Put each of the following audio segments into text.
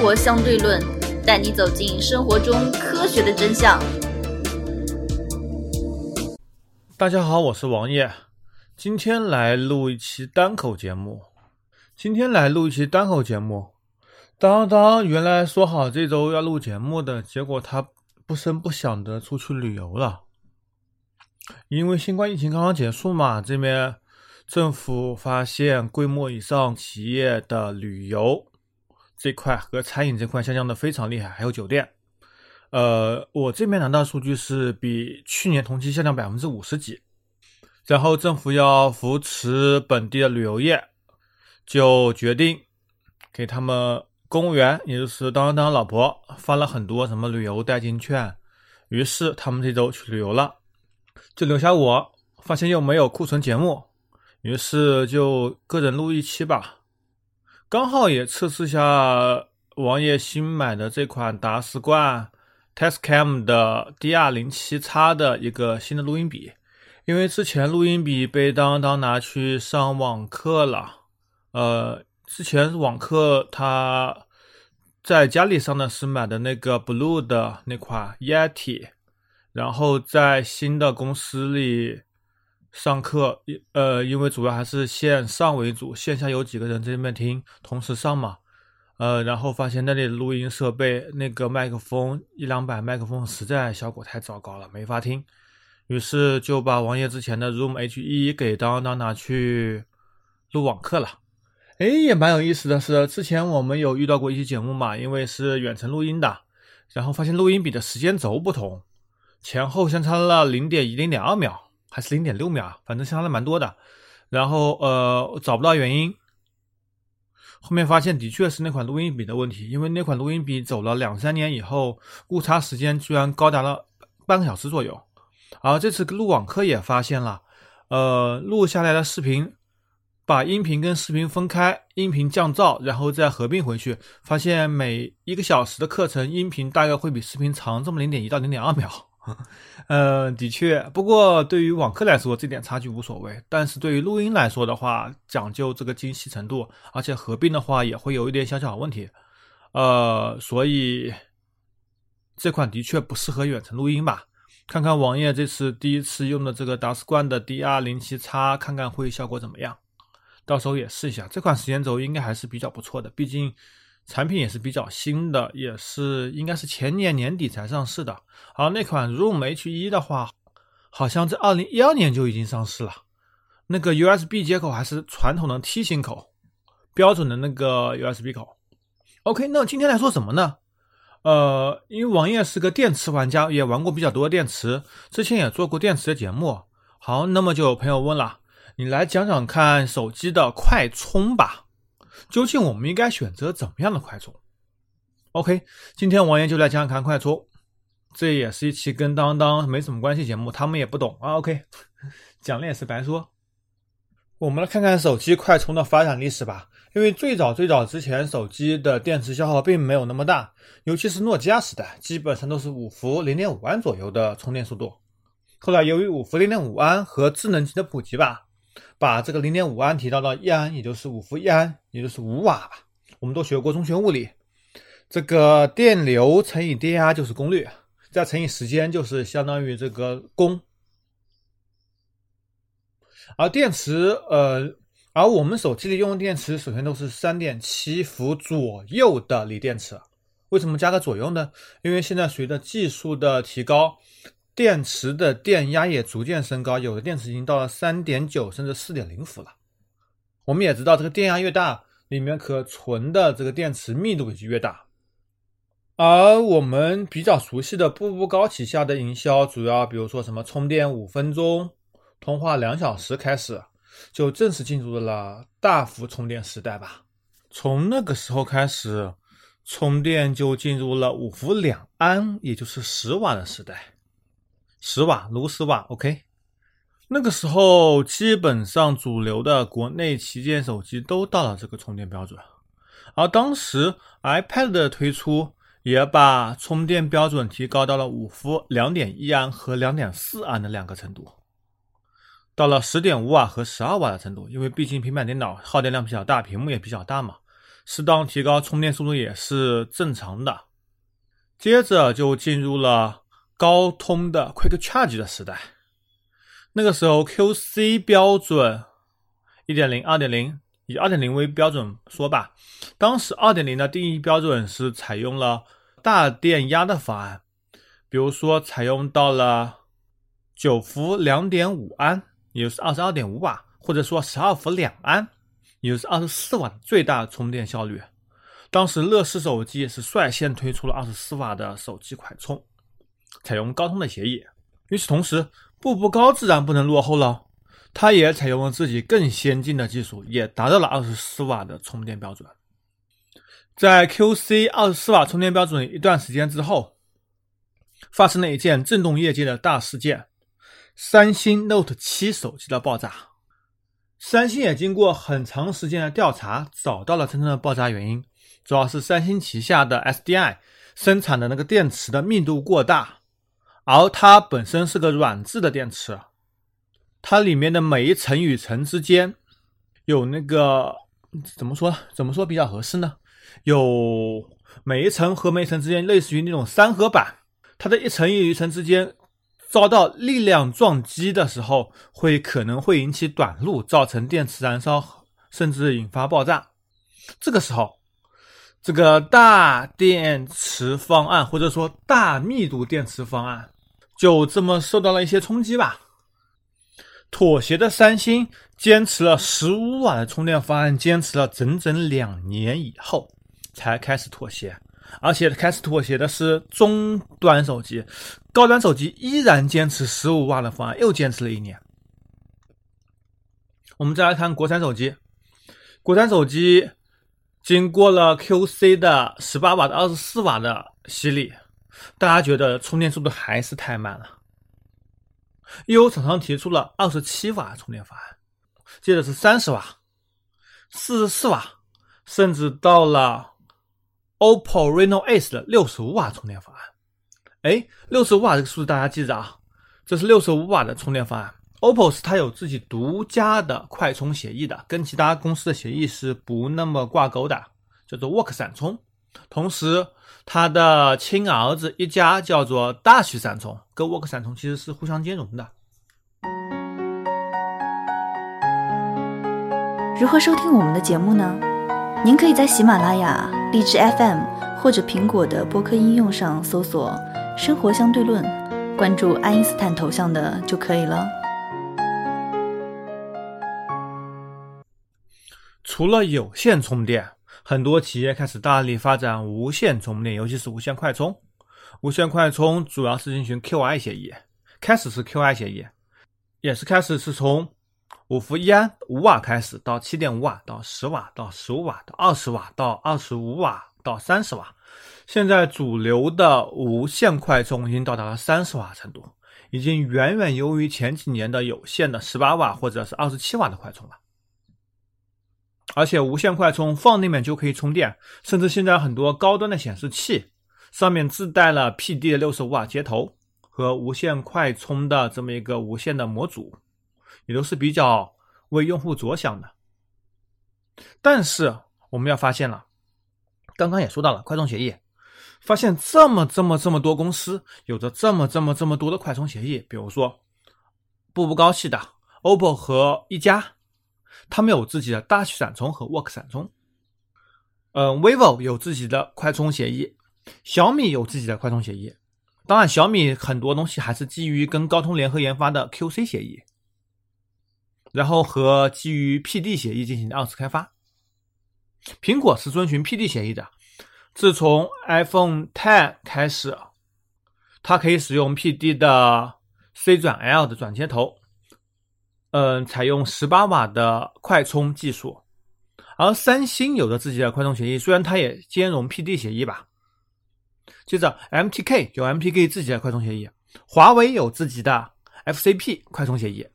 活相对论》，带你走进生活中科学的真相。大家好，我是王爷，今天来录一期单口节目。今天来录一期单口节目。当当原来说好这周要录节目的，结果他不声不响的出去旅游了。因为新冠疫情刚刚结束嘛，这边政府发现规模以上企业的旅游这块和餐饮这块下降的非常厉害，还有酒店。呃，我这边拿到数据是比去年同期下降百分之五十几，然后政府要扶持本地的旅游业，就决定给他们公务员，也就是当当老婆发了很多什么旅游代金券，于是他们这周去旅游了，就留下我，发现又没有库存节目，于是就个人录一期吧，刚好也测试下王爷新买的这款达斯冠。Tascam 的 DR 零七叉的一个新的录音笔，因为之前录音笔被当当拿去上网课了，呃，之前网课他在家里上的是买的那个 Blue 的那款 Yeti，然后在新的公司里上课，呃，因为主要还是线上为主，线下有几个人在那边听，同时上嘛。呃，然后发现那里录音设备那个麦克风一两百麦克风实在效果太糟糕了，没法听。于是就把王爷之前的 Room H 一给当当拿去录网课了。哎，也蛮有意思的是，之前我们有遇到过一期节目嘛，因为是远程录音的，然后发现录音笔的时间轴不同，前后相差了零点一、零点二秒，还是零点六秒，反正相差的蛮多的。然后呃，找不到原因。后面发现的确是那款录音笔的问题，因为那款录音笔走了两三年以后，误差时间居然高达了半个小时左右。而这次录网课也发现了，呃，录下来的视频，把音频跟视频分开，音频降噪，然后再合并回去，发现每一个小时的课程，音频大概会比视频长这么零点一到零点二秒。呃，的确，不过对于网课来说，这点差距无所谓。但是对于录音来说的话，讲究这个精细程度，而且合并的话也会有一点小小的问题。呃，所以这款的确不适合远程录音吧？看看王爷这次第一次用的这个达斯冠的 DR 零七叉，看看会效果怎么样？到时候也试一下。这款时间轴应该还是比较不错的，毕竟。产品也是比较新的，也是应该是前年年底才上市的。而那款 Room H1 的话，好像在二零一二年就已经上市了。那个 USB 接口还是传统的梯形口，标准的那个 USB 口。OK，那今天来说什么呢？呃，因为王爷是个电池玩家，也玩过比较多的电池，之前也做过电池的节目。好，那么就有朋友问了，你来讲讲看手机的快充吧。究竟我们应该选择怎么样的快充？OK，今天王爷就来讲讲看快充，这也是一期跟当当没什么关系节目，他们也不懂啊。OK，讲了也是白说。我们来看看手机快充的发展历史吧。因为最早最早之前，手机的电池消耗并没有那么大，尤其是诺基亚时代，基本上都是五伏零点五安左右的充电速度。后来由于五伏零点五安和智能机的普及吧。把这个零点五安提到到一安，也就是五伏一安，也就是五瓦吧。我们都学过中学物理，这个电流乘以电压就是功率，再乘以时间就是相当于这个功。而电池，呃，而我们手机里用的电池，首先都是三点七伏左右的锂电池。为什么加个左右呢？因为现在随着技术的提高。电池的电压也逐渐升高，有的电池已经到了三点九甚至四点零伏了。我们也知道，这个电压越大，里面可存的这个电池密度也就越大。而我们比较熟悉的步步高旗下的营销，主要比如说什么充电五分钟、通话两小时开始，就正式进入了大幅充电时代吧。从那个时候开始，充电就进入了五伏两安，也就是十瓦的时代。十瓦，如十瓦，OK。那个时候，基本上主流的国内旗舰手机都到了这个充电标准，而当时 iPad 的推出也把充电标准提高到了五伏两点一安和两点四安的两个程度，到了十点五瓦和十二瓦的程度。因为毕竟平板电脑耗电量比较大，屏幕也比较大嘛，适当提高充电速度也是正常的。接着就进入了高通的 Quick Charge 的时代。那个时候 QC 标准1.0、2.0，以2.0为标准说吧。当时2.0的定义标准是采用了大电压的方案，比如说采用到了9伏2.5安，也就是22.5瓦，或者说12伏两安，也就是24瓦最大充电效率。当时乐视手机也是率先推出了24瓦的手机快充，采用高通的协议。与此同时，步步高自然不能落后了，它也采用了自己更先进的技术，也达到了24瓦的充电标准。在 QC 24瓦充电标准一段时间之后，发生了一件震动业界的大事件：三星 Note 7手机的爆炸。三星也经过很长时间的调查，找到了真正的爆炸原因，主要是三星旗下的 SDI 生产的那个电池的密度过大。而它本身是个软质的电池，它里面的每一层与层之间有那个怎么说？怎么说比较合适呢？有每一层和每一层之间类似于那种三合板，它的一层与一层之间遭到力量撞击的时候，会可能会引起短路，造成电池燃烧，甚至引发爆炸。这个时候。这个大电池方案，或者说大密度电池方案，就这么受到了一些冲击吧。妥协的三星坚持了十五瓦的充电方案，坚持了整整两年以后才开始妥协，而且开始妥协的是中端手机，高端手机依然坚持十五瓦的方案，又坚持了一年。我们再来看国产手机，国产手机。经过了 QC 的十八瓦的二十四瓦的洗礼，大家觉得充电速度还是太慢了。又有厂商提出了二十七瓦充电方案，接着是三十瓦、四十四瓦，甚至到了 OPPO Reno Ace 的六十五瓦充电方案。哎，六十五瓦这个数字大家记着啊，这是六十五瓦的充电方案。OPPO 是它有自己独家的快充协议的，跟其他公司的协议是不那么挂钩的，叫做 Work 闪充。同时，它的亲儿子一家叫做大徐闪充，跟 Work 闪充其实是互相兼容的。如何收听我们的节目呢？您可以在喜马拉雅、荔枝 FM 或者苹果的播客应用上搜索“生活相对论”，关注爱因斯坦头像的就可以了。除了有线充电，很多企业开始大力发展无线充电，尤其是无线快充。无线快充主要是进行 Qi 协议，开始是 Qi 协议，也是开始是从五伏一安五瓦开始，到七点五瓦，到十瓦，到十五瓦，到二十瓦，到二十五瓦，到三十瓦。现在主流的无线快充已经到达了三十瓦程度，已经远远优于前几年的有线的十八瓦或者是二十七瓦的快充了。而且无线快充放那边就可以充电，甚至现在很多高端的显示器上面自带了 PD 的六十五瓦接头和无线快充的这么一个无线的模组，也都是比较为用户着想的。但是我们要发现了，刚刚也说到了快充协议，发现这么这么这么多公司有着这么这么这么多的快充协议，比如说步步高系的 OPPO 和一加。他们有自己的大曲闪充和 Work 闪充，嗯，vivo 有自己的快充协议，小米有自己的快充协议。当然，小米很多东西还是基于跟高通联合研发的 QC 协议，然后和基于 PD 协议进行的二次开发。苹果是遵循 PD 协议的，自从 iPhone Ten 开始，它可以使用 PD 的 C 转 L 的转接头。嗯，采用十八瓦的快充技术，而三星有着自己的快充协议，虽然它也兼容 PD 协议吧。接着，MTK 有 MTK 自己的快充协议，华为有自己的 FCP 快充协议，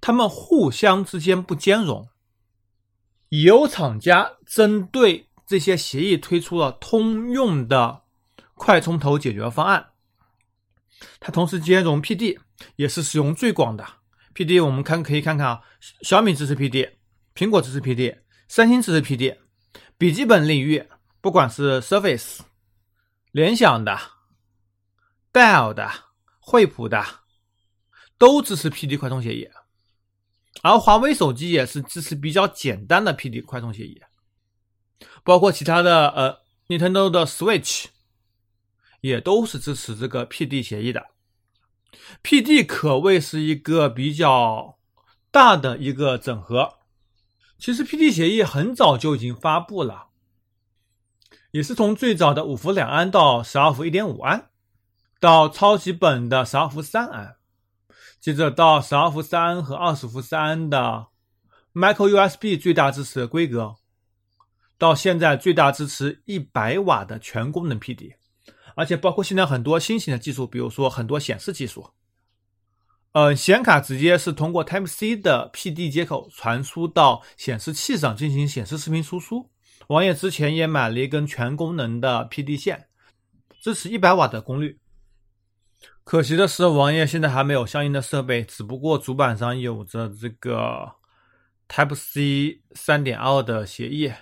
他们互相之间不兼容。有厂家针对这些协议推出了通用的快充头解决方案，它同时兼容 PD。也是使用最广的 PD，我们看可以看看啊，小米支持 PD，苹果支持 PD，三星支持 PD，笔记本领域，不管是 Surface、联想的、戴尔的、惠普的，都支持 PD 快充协议。而华为手机也是支持比较简单的 PD 快充协议，包括其他的呃，Nintendo 的 Switch 也都是支持这个 PD 协议的。PD 可谓是一个比较大的一个整合。其实 PD 协议很早就已经发布了，也是从最早的五伏两安到十二伏一点五安，到超级本的十二伏三安。接着到十二伏三和二十伏三的 Micro USB 最大支持的规格，到现在最大支持一百瓦的全功能 PD，而且包括现在很多新型的技术，比如说很多显示技术，呃，显卡直接是通过 Type C 的 PD 接口传输到显示器上进行显示视频输出。王爷之前也买了一根全功能的 PD 线，支持一百瓦的功率。可惜的是，王爷现在还没有相应的设备，只不过主板上有着这个 Type C 三点二的协议，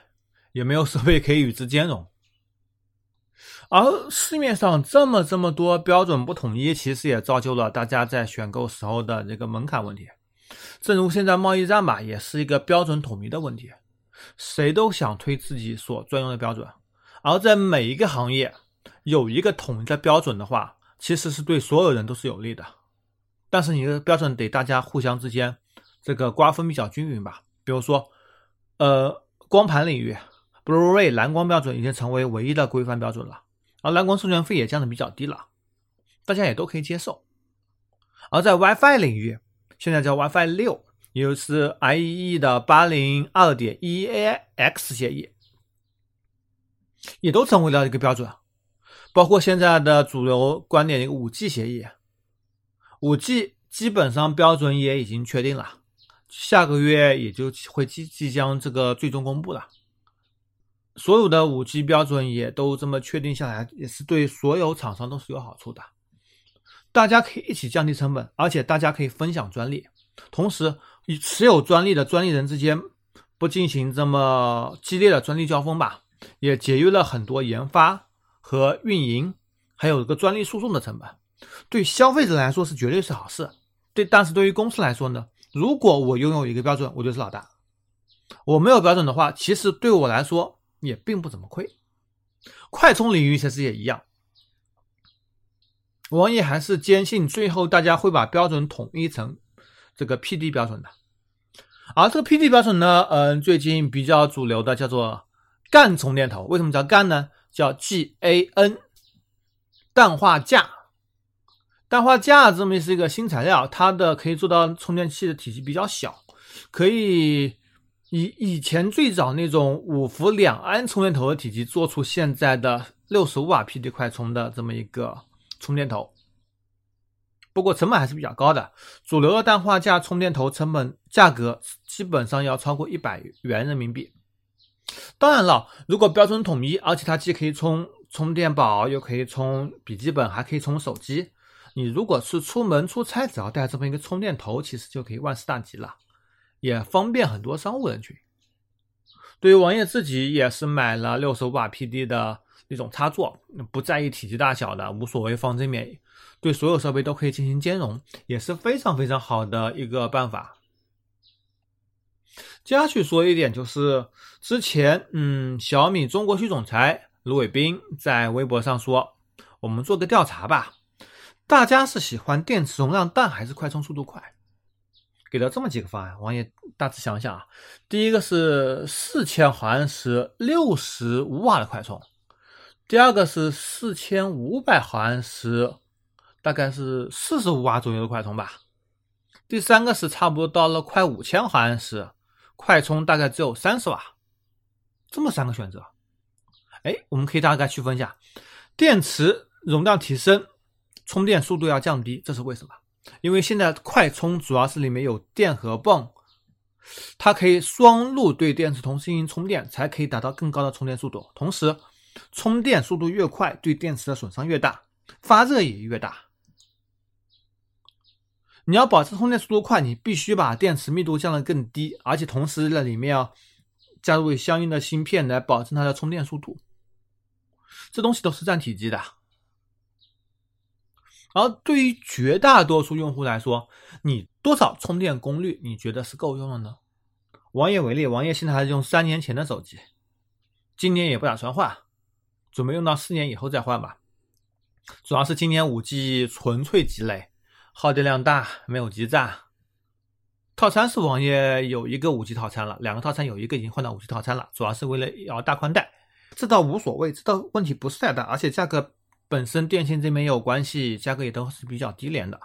也没有设备可以与之兼容。而市面上这么这么多标准不统一，其实也造就了大家在选购时候的这个门槛问题。正如现在贸易战吧，也是一个标准统一的问题，谁都想推自己所专用的标准。而在每一个行业有一个统一的标准的话，其实是对所有人都是有利的，但是你的标准得大家互相之间这个瓜分比较均匀吧。比如说，呃，光盘领域，Blu-ray 蓝光标准已经成为唯一的规范标准了，而蓝光授权费也降的比较低了，大家也都可以接受。而在 WiFi 领域，现在叫 WiFi 六，也就是 IEEE 的八零二点一 AX 协议，也都成为了一个标准。包括现在的主流观点，一个五 G 协议，五 G 基本上标准也已经确定了，下个月也就会即即将这个最终公布了。所有的五 G 标准也都这么确定下来，也是对所有厂商都是有好处的。大家可以一起降低成本，而且大家可以分享专利，同时与持有专利的专利人之间不进行这么激烈的专利交锋吧，也节约了很多研发。和运营，还有一个专利诉讼的成本，对消费者来说是绝对是好事。对，但是对于公司来说呢，如果我拥有一个标准，我就是老大；我没有标准的话，其实对我来说也并不怎么亏。快充领域其实也一样，王爷还是坚信最后大家会把标准统一成这个 PD 标准的。而这个 PD 标准呢，嗯，最近比较主流的叫做干充电头。为什么叫干呢？叫 GaN 氮化镓，氮化镓这么是一个新材料，它的可以做到充电器的体积比较小，可以以以前最早那种五伏两安充电头的体积做出现在的六十五瓦 PD 快充的这么一个充电头。不过成本还是比较高的，主流的氮化镓充电头成本价格基本上要超过一百元人民币。当然了，如果标准统一，而且它既可以充充电宝，又可以充笔记本，还可以充手机，你如果是出门出差，只要带这么一个充电头，其实就可以万事大吉了，也方便很多商务人群。对于王爷自己，也是买了六十五瓦 PD 的那种插座，不在意体积大小的，无所谓放这面，对所有设备都可以进行兼容，也是非常非常好的一个办法。接下去说一点，就是之前，嗯，小米中国区总裁卢伟斌在微博上说，我们做个调查吧，大家是喜欢电池容量大还是快充速度快？给了这么几个方案，王爷大致想想啊，第一个是四千毫安时六十五瓦的快充，第二个是四千五百毫安时，大概是四十五瓦左右的快充吧，第三个是差不多到了快五千毫安时。快充大概只有三十瓦，这么三个选择，哎，我们可以大概区分一下，电池容量提升，充电速度要降低，这是为什么？因为现在快充主要是里面有电荷泵，它可以双路对电池同时进行充电，才可以达到更高的充电速度。同时，充电速度越快，对电池的损伤越大，发热也越大。你要保持充电速度快，你必须把电池密度降得更低，而且同时在里面要加入相应的芯片来保证它的充电速度。这东西都是占体积的。而对于绝大多数用户来说，你多少充电功率你觉得是够用了呢？王爷为例，王爷现在还是用三年前的手机，今年也不打算换，准备用到四年以后再换吧。主要是今年五 G 纯粹鸡肋，耗电量大，没有基站。套餐是王爷有一个五 G 套餐了，两个套餐有一个已经换到五 G 套餐了，主要是为了要大宽带，这倒无所谓，这倒问题不是太大，而且价格。本身电信这边也有关系，价格也都是比较低廉的。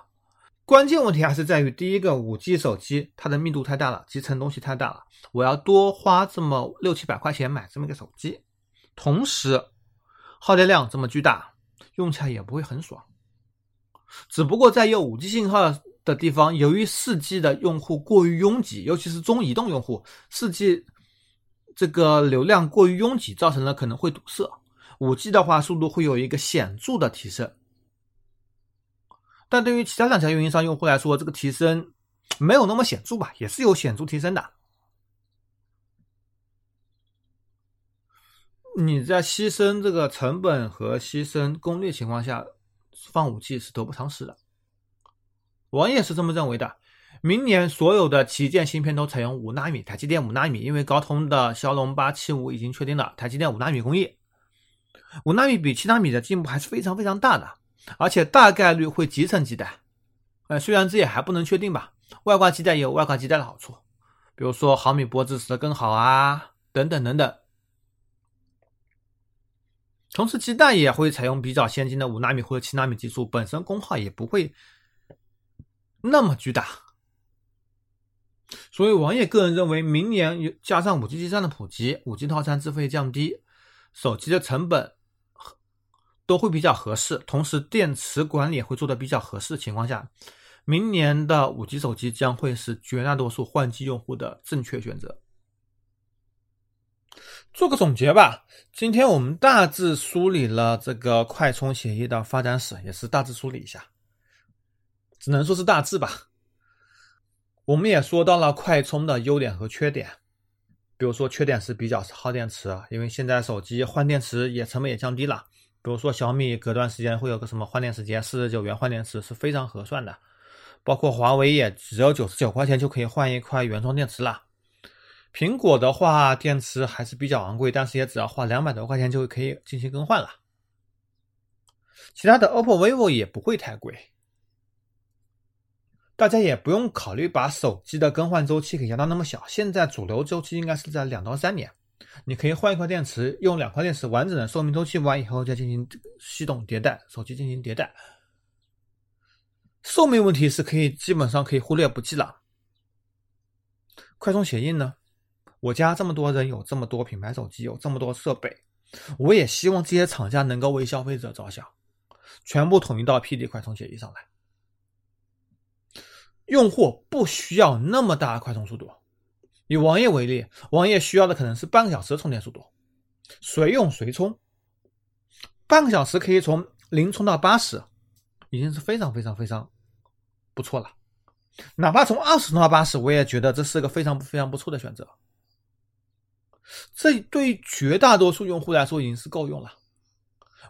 关键问题还是在于第一个，五 G 手机它的密度太大了，集成东西太大了，我要多花这么六七百块钱买这么一个手机，同时耗电量这么巨大，用起来也不会很爽。只不过在有五 G 信号的地方，由于四 G 的用户过于拥挤，尤其是中移动用户，四 G 这个流量过于拥挤，造成了可能会堵塞。五 G 的话，速度会有一个显著的提升，但对于其他两家运营商用户来说，这个提升没有那么显著吧，也是有显著提升的。你在牺牲这个成本和牺牲功率情况下放五 G 是得不偿失的。我也是这么认为的。明年所有的旗舰芯片都采用五纳米，台积电五纳米，因为高通的骁龙八七五已经确定了台积电五纳米工艺。五纳米比七纳米的进步还是非常非常大的，而且大概率会集成基带。呃，虽然这也还不能确定吧，外挂基带也有外挂基带的好处，比如说毫米波支持的更好啊，等等等等。同时，基带也会采用比较先进的五纳米或者七纳米技术，本身功耗也不会那么巨大。所以，王爷个人认为，明年加上五 G 基站的普及，五 G 套餐资费降低，手机的成本。都会比较合适，同时电池管理也会做的比较合适的情况下，明年的五 G 手机将会是绝大多数换机用户的正确选择。做个总结吧，今天我们大致梳理了这个快充协议的发展史，也是大致梳理一下，只能说是大致吧。我们也说到了快充的优点和缺点，比如说缺点是比较耗电池，因为现在手机换电池也成本也降低了。比如说小米隔段时间会有个什么换电时间，四十九元换电池是非常合算的，包括华为也只要九十九块钱就可以换一块原装电池了。苹果的话，电池还是比较昂贵，但是也只要花两百多块钱就可以进行更换了。其他的 OPPO、vivo 也不会太贵，大家也不用考虑把手机的更换周期给压到那么小，现在主流周期应该是在两到三年。你可以换一块电池，用两块电池完整的寿命周期完以后再进行系统迭代，手机进行迭代。寿命问题是可以基本上可以忽略不计了。快充协议呢？我家这么多人有这么多品牌手机，有这么多设备，我也希望这些厂家能够为消费者着想，全部统一到 PD 快充协议上来。用户不需要那么大快充速度。以王爷为例，王爷需要的可能是半个小时的充电速度，随用随充，半个小时可以从零充到八十，已经是非常非常非常不错了。哪怕从二十充到八十，我也觉得这是个非常非常不错的选择。这对于绝大多数用户来说已经是够用了。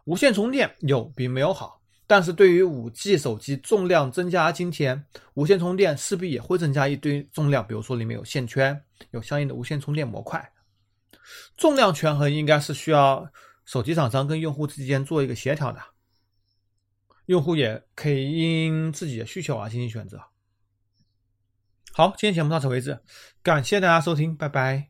无线充电有比没有好。但是对于五 G 手机重量增加，今天无线充电势必也会增加一堆重量，比如说里面有线圈，有相应的无线充电模块，重量权衡应该是需要手机厂商跟用户之间做一个协调的，用户也可以因自己的需求而进行选择。好，今天节目到此为止，感谢大家收听，拜拜。